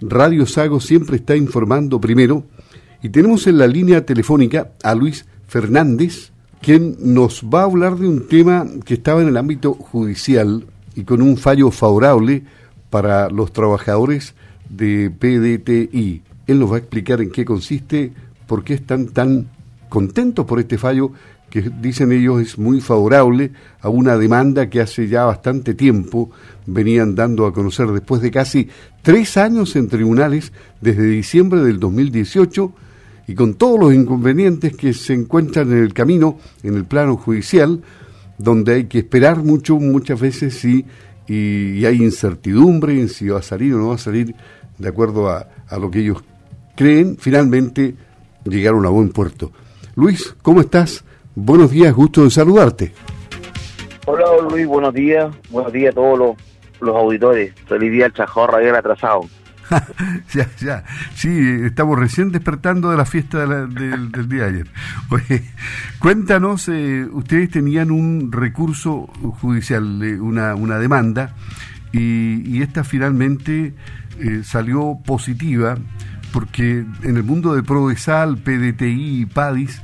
Radio Sago siempre está informando primero y tenemos en la línea telefónica a Luis Fernández, quien nos va a hablar de un tema que estaba en el ámbito judicial y con un fallo favorable para los trabajadores de PDTI. Él nos va a explicar en qué consiste, por qué están tan contentos por este fallo que dicen ellos es muy favorable a una demanda que hace ya bastante tiempo venían dando a conocer después de casi tres años en tribunales desde diciembre del 2018 y con todos los inconvenientes que se encuentran en el camino, en el plano judicial, donde hay que esperar mucho, muchas veces sí, y, hay incertidumbre en si va a salir o no va a salir de acuerdo a, a lo que ellos creen, finalmente llegaron a buen puerto. Luis, ¿cómo estás? Buenos días, gusto de saludarte. Hola Luis, buenos días. Buenos días a todos los, auditores. Feliz día al chajorra bien atrasado. ya, ya. Sí, estamos recién despertando de la fiesta del, día de ayer. Oye, cuéntanos, eh, ustedes tenían un recurso judicial, eh, una, una demanda, y, esta finalmente eh, salió positiva porque en el mundo de Prodesal, PDTI y PADIS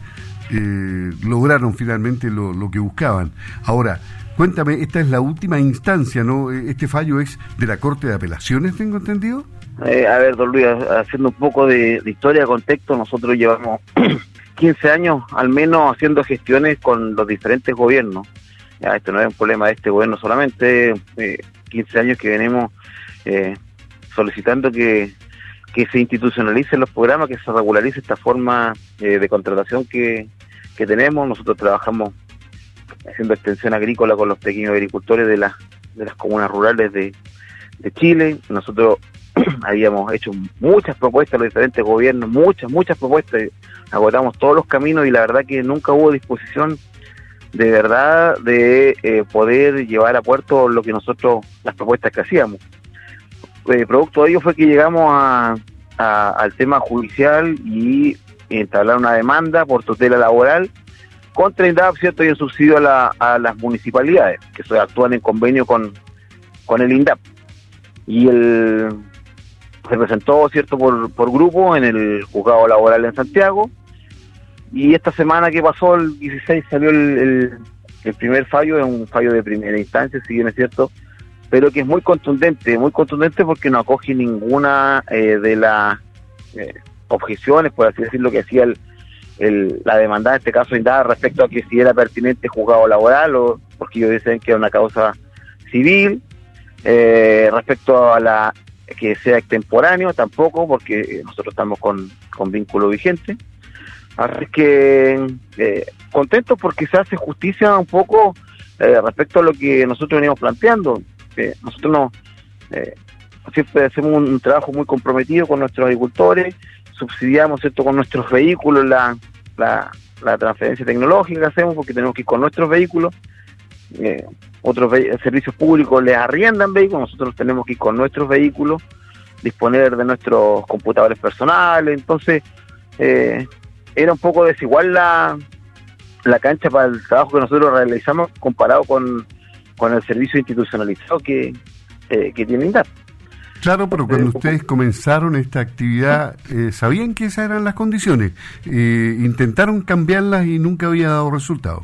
eh, lograron finalmente lo, que buscaban. Ahora, cuéntame, esta es la última instancia, ¿no? Eh, este fallo es de la Corte de Apelaciones, tengo entendido. Eh, a ver, don Luis, haciendo un poco de, historia, contexto, nosotros llevamos 15 años al menos haciendo gestiones con los diferentes gobiernos. Ya, esto no es un problema de este gobierno solamente, 15 años que venimos solicitando que que se institucionalicen los programas, que se regularice esta forma eh, de contratación que, tenemos. Nosotros trabajamos haciendo extensión agrícola con los pequeños agricultores de, las de las comunas rurales de, Chile. Nosotros habíamos hecho muchas propuestas a los diferentes gobiernos, muchas, muchas propuestas, agotamos todos los caminos y la verdad que nunca hubo disposición de verdad de eh, poder llevar a puerto lo que nosotros, las propuestas que hacíamos. Eh, producto de ello fue que llegamos a, al tema judicial y entablar una demanda por tutela laboral contra INDAP, ¿cierto? Y el subsidio a, las municipalidades, que actúan en convenio con, con el INDAP. Y el se presentó, ¿cierto?, por, por grupo en el juzgado laboral en Santiago. Y esta semana que pasó, el 16, salió el, el primer fallo, es un fallo de primera instancia, si bien es cierto, pero que es muy contundente, muy contundente porque no acoge ninguna eh, de las eh, objeciones, por así decirlo, que hacía el, la demanda, en este caso Indada, respecto a que si era pertinente juzgado laboral o porque ellos dicen que era una causa civil, eh, respecto a la que sea extemporáneo, tampoco, porque nosotros estamos con, con vínculo vigente. Así que contentos porque se hace justicia un poco respecto a lo que nosotros venimos planteando nosotros no, eh, siempre hacemos un, trabajo muy comprometido con nuestros agricultores, subsidiamos esto con nuestros vehículos la, la, transferencia tecnológica que hacemos porque tenemos que ir con nuestros vehículos. Eh, otros servicios públicos les arriendan vehículos, nosotros tenemos que ir con nuestros vehículos, disponer de nuestros computadores personales, entonces eh, era un poco desigual la, la cancha para el trabajo que nosotros realizamos comparado con, con el servicio institucionalizado que, eh, que tiene INDAP. Claro, pero cuando ustedes comenzaron esta actividad, eh, ¿sabían que esas eran las condiciones? Eh, ¿Intentaron cambiarlas y nunca había dado resultado?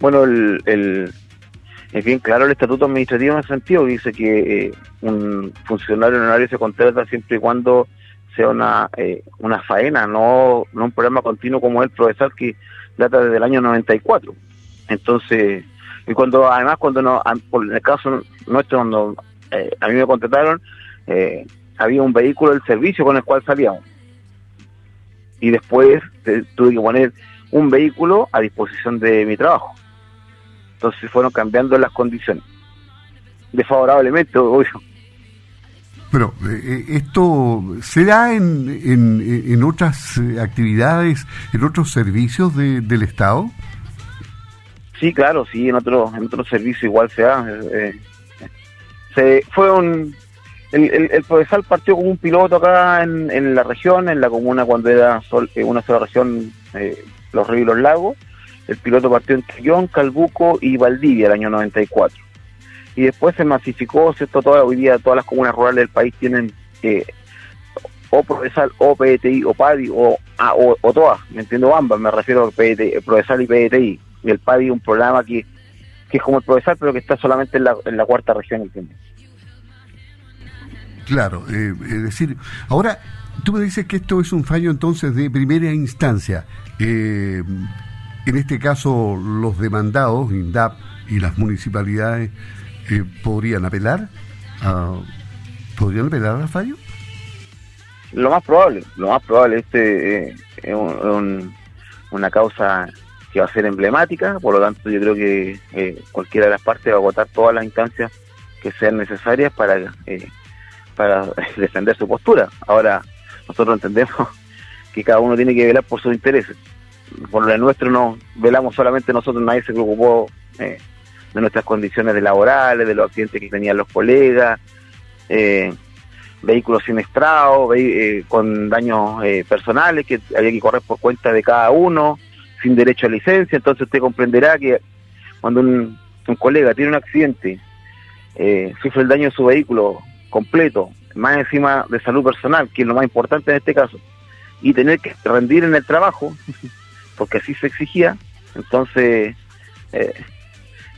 Bueno, el, es bien claro el estatuto administrativo en ese sentido, dice que un funcionario honorario se contrata siempre y cuando sea una, una faena, no, no un programa continuo como el profesor que data desde el año 94. Entonces, y cuando, además, cuando no, por el caso nuestro, cuando eh, a mí me contrataron, eh, había un vehículo del servicio con el cual salíamos. Y después eh, tuve que poner un vehículo a disposición de mi trabajo. Entonces fueron cambiando las condiciones. Desfavorablemente, obvio. Pero esto se da en, en, en otras actividades, en otros servicios de, del Estado. Sí, claro, sí, en otro, en otro servicio igual se da. Eh, se, fue un. El, el, el partió como un piloto acá en, en, la región, en la comuna cuando era sol, eh, una sola región, eh, los ríos y los lagos. El piloto partió en Trillón, Calbuco y Valdivia el año 94. Y después se masificó, ¿cierto? Toda, hoy día todas las comunas rurales del país tienen eh, o Provesal o PTI o PADI o, ah, o, todas, me entiendo ambas, me refiero a PDTI, Provesal y PDTI. El PADI un programa que, que es como el Provesal, pero que está solamente en la, en la cuarta región, ¿entiendes? Claro, eh, es decir, ahora tú me dices que esto es un fallo entonces de primera instancia. Eh, en este caso, los demandados, INDAP y las municipalidades, eh, podrían apelar a, podrían apelar al fallo. Lo más probable, lo más probable este es una causa que va a ser emblemática, por lo tanto yo creo que cualquiera de las partes va a agotar todas las instancias que sean necesarias para para defender su postura. Ahora, nosotros entendemos que cada uno tiene que velar por sus intereses. Por lo nuestro no velamos solamente nosotros, nadie se preocupó eh, de nuestras condiciones laborales, de los accidentes que tenían los colegas, eh, vehículos siniestrados, eh, con daños personales que había que correr por cuenta de cada uno, sin derecho a licencia. Entonces usted comprenderá que cuando un, un colega tiene un accidente, sufre el daño de su vehículo completo, más encima de salud personal, que es lo más importante en este caso, y tener que rendir en el trabajo, porque así se exigía, entonces eh,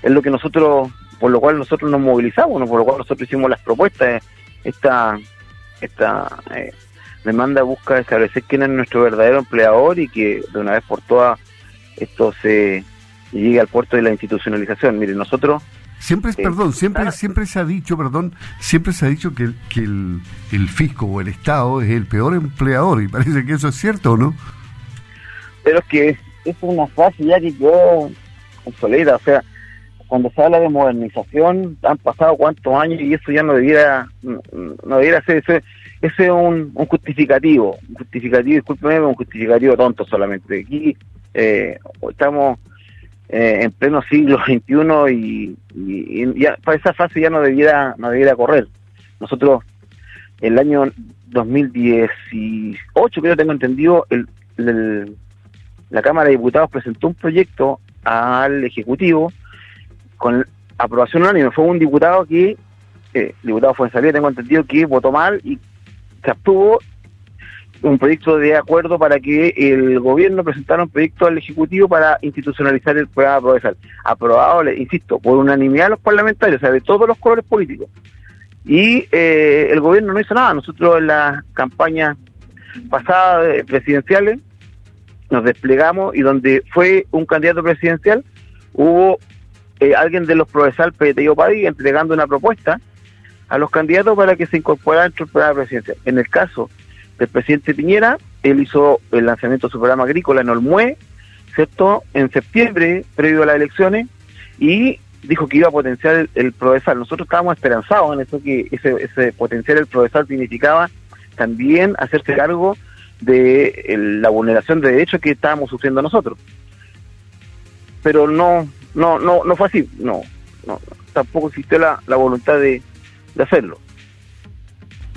es lo que nosotros, por lo cual nosotros nos movilizamos, por lo cual nosotros hicimos las propuestas, esta, esta eh, demanda busca establecer quién es nuestro verdadero empleador y que de una vez por todas esto se llegue al puerto de la institucionalización. Miren, nosotros Siempre, perdón, siempre, siempre se ha dicho, perdón, siempre se ha dicho que, que el, el, fisco o el Estado es el peor empleador y parece que eso es cierto, ¿no? Pero es que es una frase ya que quedó obsoleta, o sea, cuando se habla de modernización han pasado cuántos años y eso ya no debiera, no debiera ser, ese, ese es un, un justificativo, un justificativo, discúlpeme, un justificativo tonto solamente. Aquí eh, estamos eh, en pleno siglo XXI y, y, ya, para esa fase ya no debiera, no debiera correr. Nosotros, el año 2018, creo que tengo entendido, el, la Cámara de Diputados presentó un proyecto al Ejecutivo con aprobación unánime. Fue un diputado que, eh, diputado fue en salida, tengo entendido que votó mal y se abstuvo un proyecto de acuerdo para que el gobierno presentara un proyecto al Ejecutivo para institucionalizar el programa Progresal. Aprobado, insisto, por unanimidad de los parlamentarios, o sea, de todos los colores políticos. Y eh, el gobierno no hizo nada. Nosotros en las campañas pasadas presidenciales nos desplegamos y donde fue un candidato presidencial hubo eh, alguien de los Progresal, PTI o PADI, entregando una propuesta a los candidatos para que se incorporara dentro del programa presidencial. En el caso del presidente Piñera. Él hizo el lanzamiento de su programa agrícola en Olmué, ¿cierto? En septiembre, previo a las elecciones, y dijo que iba a potenciar el, el Nosotros estábamos esperanzados en eso, que ese, ese potenciar el Prodesal significaba también hacerse cargo de la vulneración de derechos que estábamos sufriendo nosotros. Pero no, no, no, no fue así, no, no tampoco existió la, voluntad de hacerlo.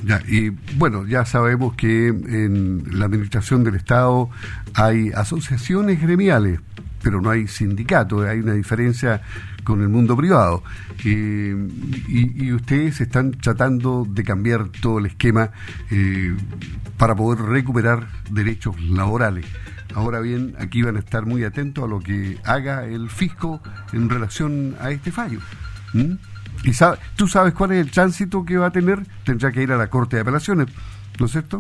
Ya, y bueno, ya sabemos que en la administración del Estado hay asociaciones gremiales, pero no hay sindicatos, hay una diferencia con el mundo privado. y, ustedes están tratando de cambiar todo el esquema eh, para poder recuperar derechos laborales. Ahora bien, aquí van a estar muy atentos a lo que haga el fisco en relación a este fallo. ¿Y sabe, tú sabes cuál es el tránsito que va a tener? Tendrá que ir a la Corte de Apelaciones, ¿no es cierto?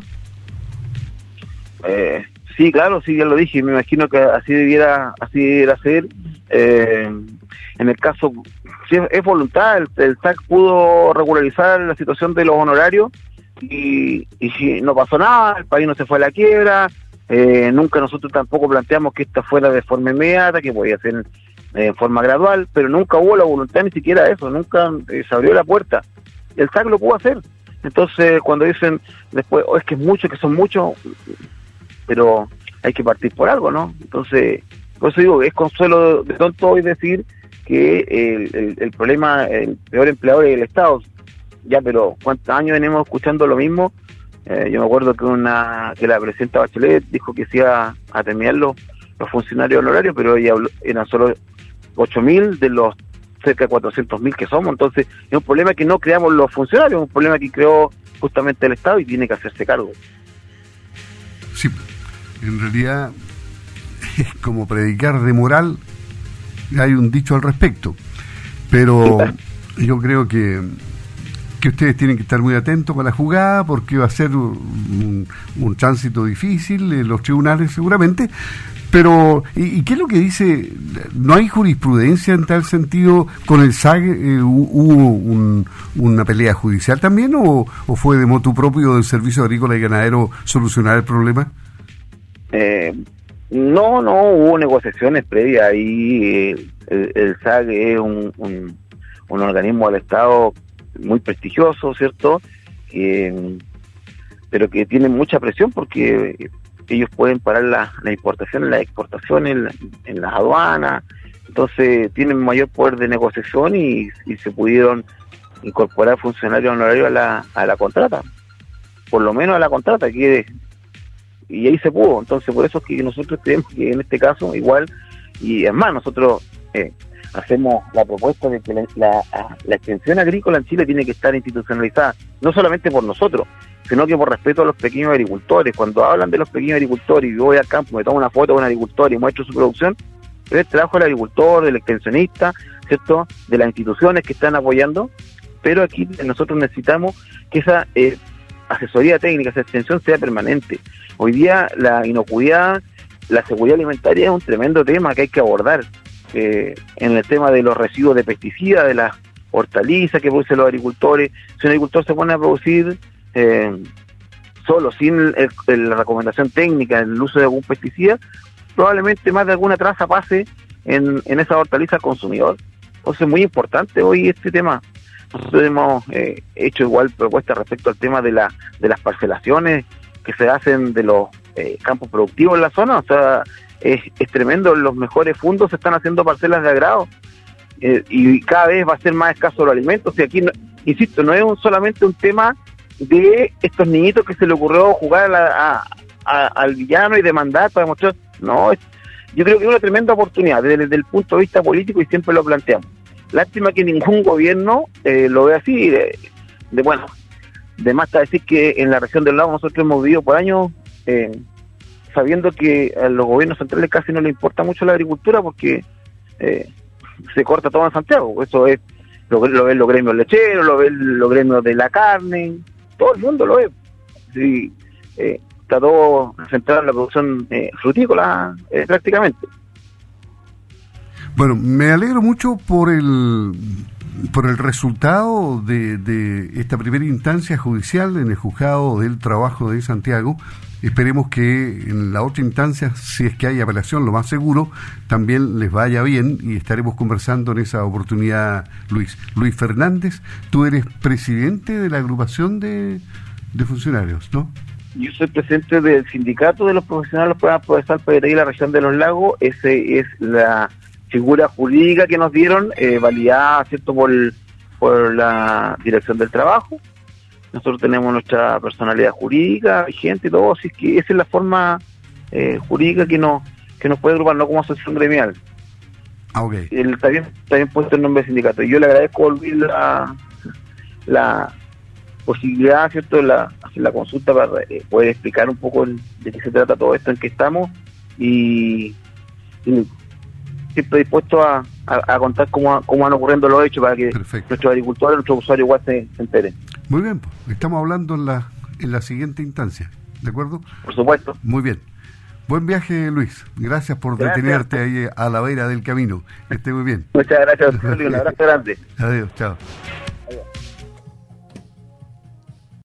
Eh, sí, claro, sí, ya lo dije. Me imagino que así debiera, así debiera ser. Eh, en el caso, si es, voluntad, el, SAC pudo regularizar la situación de los honorarios y, y no pasó nada, el país no se fue a la quiebra. Eh, nunca nosotros tampoco planteamos que esta fuera de forma inmediata, que podía ser en forma gradual, pero nunca hubo la voluntad ni siquiera de eso, nunca eh, se abrió la puerta. El SAC lo pudo hacer. Entonces, cuando dicen después, oh, es que es mucho, que son muchos, pero hay que partir por algo, ¿no? Entonces, por eso digo, es consuelo de tonto hoy decir que el, el, problema, el peor empleador es el Estado. Ya, pero ¿cuántos años venimos escuchando lo mismo? Eh, yo me acuerdo que una que la presidenta Bachelet dijo que se iba a terminar los, los funcionarios honorarios, pero ella eran solo 8.000 de los cerca de 400.000 que somos. Entonces, es un problema que no creamos los funcionarios, es un problema que creó justamente el Estado y tiene que hacerse cargo. Sí, en realidad es como predicar de moral, hay un dicho al respecto, pero yo creo que que ustedes tienen que estar muy atentos con la jugada porque va a ser un, tránsito difícil en los tribunales seguramente. Pero, ¿y, qué es lo que dice? ¿No hay jurisprudencia en tal sentido? ¿Con el SAG eh, hubo una pelea judicial también o, fue de motu propio del Servicio Agrícola y Ganadero solucionar el problema? Eh, no, no, hubo negociaciones previas y eh, el, SAG es un, un organismo del Estado muy prestigioso, ¿cierto? pero que tienen mucha presión porque ellos pueden parar la, la importación, la exportación en, en las aduanas, entonces tienen mayor poder de negociación y, se pudieron incorporar funcionarios honorarios a la, a la contrata, por lo menos a la contrata, que y ahí se pudo, entonces por eso es que nosotros creemos que en este caso igual, y es más, nosotros eh, hacemos la propuesta de que la, extensión agrícola en Chile tiene que estar institucionalizada, no solamente por nosotros, sino que por respeto a los pequeños agricultores. Cuando hablan de los pequeños agricultores y yo voy al campo, me tomo una foto con un agricultor y muestro su producción, es el trabajo del agricultor, del extensionista, ¿cierto? De las instituciones que están apoyando, pero aquí nosotros necesitamos que esa eh, asesoría técnica, esa extensión sea permanente. Hoy día la inocuidad, la seguridad alimentaria es un tremendo tema que hay que abordar eh, en el tema de los residuos de pesticidas, de las hortalizas que producen los agricultores. Si un agricultor se pone a producir eh, solo, sin la recomendación técnica, el uso de algún pesticida, probablemente más de alguna traza pase en, en esa hortaliza al consumidor. Entonces es muy importante hoy este tema. Nosotros hemos eh, hecho igual propuestas respecto al tema de, la, de las parcelaciones que se hacen de los eh, campos productivos en la zona. O sea, es, tremendo, los mejores fundos se están haciendo parcelas de agrado eh, y cada vez va a ser más escaso los alimentos. Y aquí, insisto, no es un, solamente un tema de estos niñitos que se le ocurrió jugar al villano y demandar para demostrar. No, yo creo que es una tremenda oportunidad desde, el punto de vista político y siempre lo planteamos. Lástima que ningún gobierno eh, lo ve así. De, bueno, de más decir que en la región del lago nosotros hemos vivido por años eh, sabiendo que a los gobiernos centrales casi no le importa mucho la agricultura porque eh, se corta todo en Santiago. Eso es lo, lo ven los gremios lecheros, lo ven los gremios de la carne, todo el mundo lo ve. Sí, eh, está todo centrado en la producción eh, frutícola prácticamente. Bueno, me alegro mucho por el por el resultado de, de esta primera instancia judicial en el juzgado del trabajo de Santiago Esperemos que en la otra instancia, si es que hay apelación, lo más seguro, también les vaya bien y estaremos conversando en esa oportunidad, Luis. Luis Fernández, tú eres presidente de la agrupación de, funcionarios, ¿no? Yo soy presidente del sindicato de los profesionales para procesar de la región de los lagos. Ese es la figura jurídica que nos dieron, eh, validada, ¿cierto?, por la Dirección del Trabajo nosotros tenemos nuestra personalidad jurídica vigente y todo, así que esa es la forma eh, jurídica que nos, que nos puede agrupar, no como asociación gremial. Ah, okay. El, está bien puesto el nombre de sindicato. Yo le agradezco volver la, la posibilidad, ¿cierto?, de la, hacer la consulta para eh, poder explicar un poco de qué se trata todo esto en que estamos y, siempre dispuesto a, a, contar cómo, cómo van ocurriendo los hechos para que nuestros agricultores, nuestros usuarios igual se, se enteren. Muy bien, estamos hablando en la, en la siguiente instancia, ¿de acuerdo? Por supuesto. Muy bien. Buen viaje, Luis. Gracias por detenerte ahí a la vera del camino. esté muy bien. Muchas gracias, Un abrazo grande. Adiós, chao.